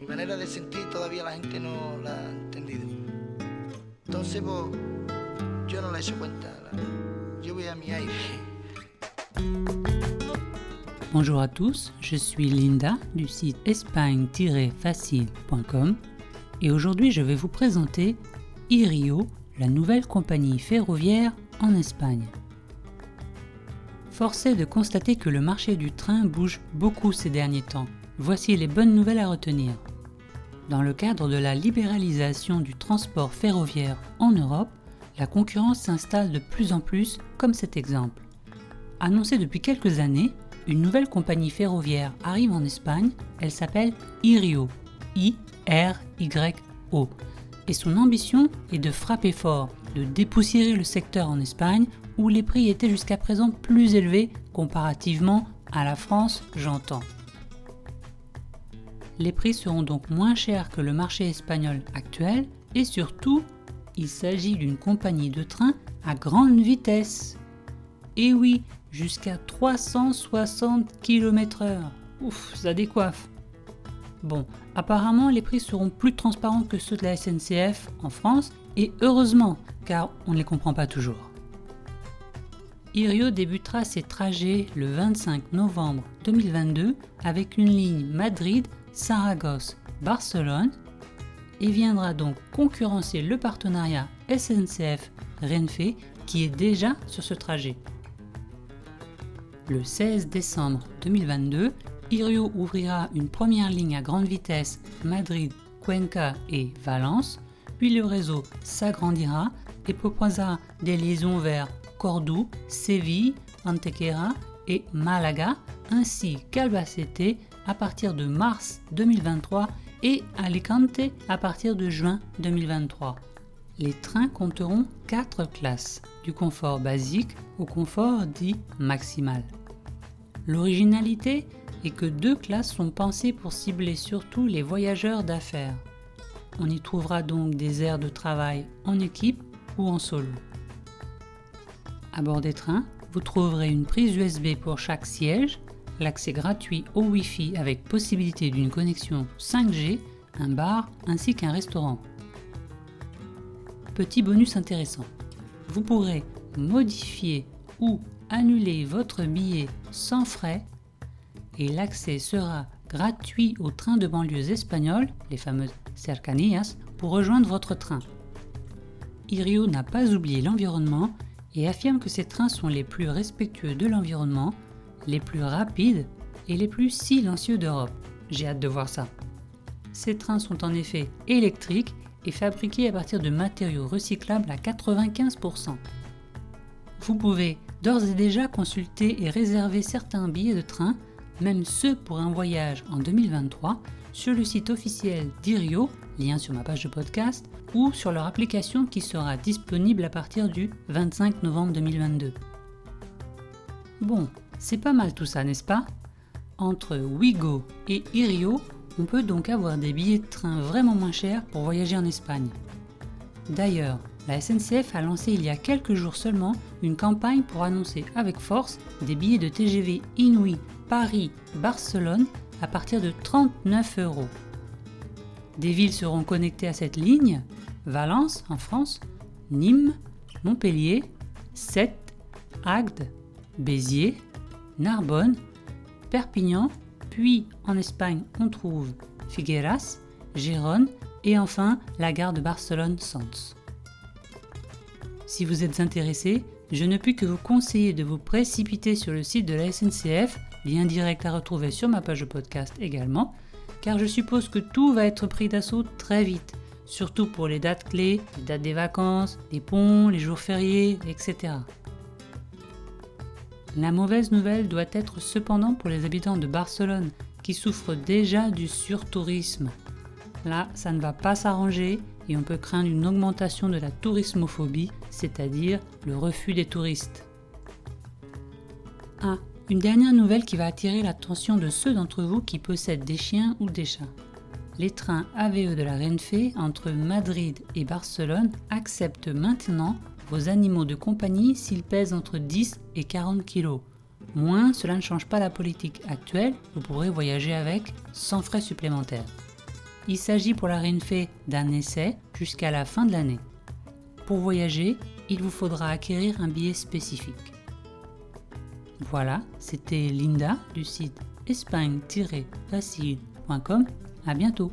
Mi manera de sentir la gente no la ha entendido. Entonces, pues, yo no la he hecho cuenta. Yo voy mi aire. Bonjour à tous, je suis Linda du site espagne-facile.com et aujourd'hui je vais vous présenter Irio, la nouvelle compagnie ferroviaire en Espagne. Force est de constater que le marché du train bouge beaucoup ces derniers temps. Voici les bonnes nouvelles à retenir. Dans le cadre de la libéralisation du transport ferroviaire en Europe, la concurrence s'installe de plus en plus comme cet exemple. Annoncée depuis quelques années, une nouvelle compagnie ferroviaire arrive en Espagne, elle s'appelle Irio, I-R-Y-O, et son ambition est de frapper fort, de dépoussiérer le secteur en Espagne où les prix étaient jusqu'à présent plus élevés comparativement à la France, j'entends. Les prix seront donc moins chers que le marché espagnol actuel et surtout, il s'agit d'une compagnie de train à grande vitesse. Et oui, jusqu'à 360 km/h. Ouf, ça décoiffe. Bon, apparemment les prix seront plus transparents que ceux de la SNCF en France, et heureusement, car on ne les comprend pas toujours. Irio débutera ses trajets le 25 novembre 2022 avec une ligne Madrid-Saragosse-Barcelone et viendra donc concurrencer le partenariat SNCF-Renfe qui est déjà sur ce trajet. Le 16 décembre 2022, Irio ouvrira une première ligne à grande vitesse Madrid, Cuenca et Valence, puis le réseau s'agrandira et proposera des liaisons vers Cordoue, Séville, Antequera et Malaga, ainsi qu'Albacete à partir de mars 2023 et Alicante à partir de juin 2023. Les trains compteront 4 classes, du confort basique au confort dit maximal. L'originalité est que deux classes sont pensées pour cibler surtout les voyageurs d'affaires. On y trouvera donc des aires de travail en équipe ou en solo. À bord des trains, vous trouverez une prise USB pour chaque siège, l'accès gratuit au Wi-Fi avec possibilité d'une connexion 5G, un bar ainsi qu'un restaurant. Petit bonus intéressant, vous pourrez modifier ou annuler votre billet sans frais et l'accès sera gratuit aux trains de banlieues espagnoles, les fameuses cercanías, pour rejoindre votre train. Irio n'a pas oublié l'environnement et affirme que ces trains sont les plus respectueux de l'environnement, les plus rapides et les plus silencieux d'Europe. J'ai hâte de voir ça. Ces trains sont en effet électriques et fabriqués à partir de matériaux recyclables à 95%. Vous pouvez d'ores et déjà consulter et réserver certains billets de train, même ceux pour un voyage en 2023, sur le site officiel d'Irio, lien sur ma page de podcast, ou sur leur application qui sera disponible à partir du 25 novembre 2022. Bon, c'est pas mal tout ça, n'est-ce pas? Entre Wigo et Irio, on peut donc avoir des billets de train vraiment moins chers pour voyager en Espagne. D'ailleurs, la SNCF a lancé il y a quelques jours seulement une campagne pour annoncer avec force des billets de TGV Inouï Paris-Barcelone à partir de 39 euros. Des villes seront connectées à cette ligne Valence en France, Nîmes, Montpellier, Sète, Agde, Béziers, Narbonne, Perpignan, puis en Espagne on trouve Figueras, Gérone et enfin la gare de Barcelone-Sants. Si vous êtes intéressé, je ne puis que vous conseiller de vous précipiter sur le site de la SNCF, lien direct à retrouver sur ma page de podcast également, car je suppose que tout va être pris d'assaut très vite, surtout pour les dates clés, les dates des vacances, les ponts, les jours fériés, etc. La mauvaise nouvelle doit être cependant pour les habitants de Barcelone, qui souffrent déjà du surtourisme. Là, ça ne va pas s'arranger et on peut craindre une augmentation de la tourismophobie, c'est-à-dire le refus des touristes. Ah, une dernière nouvelle qui va attirer l'attention de ceux d'entre vous qui possèdent des chiens ou des chats. Les trains AVE de la Renfe entre Madrid et Barcelone acceptent maintenant vos animaux de compagnie s'ils pèsent entre 10 et 40 kg. Moins, cela ne change pas la politique actuelle, vous pourrez voyager avec sans frais supplémentaires. Il s'agit pour la Renfe d'un essai jusqu'à la fin de l'année. Pour voyager, il vous faudra acquérir un billet spécifique. Voilà, c'était Linda du site espagne-facile.com. À bientôt!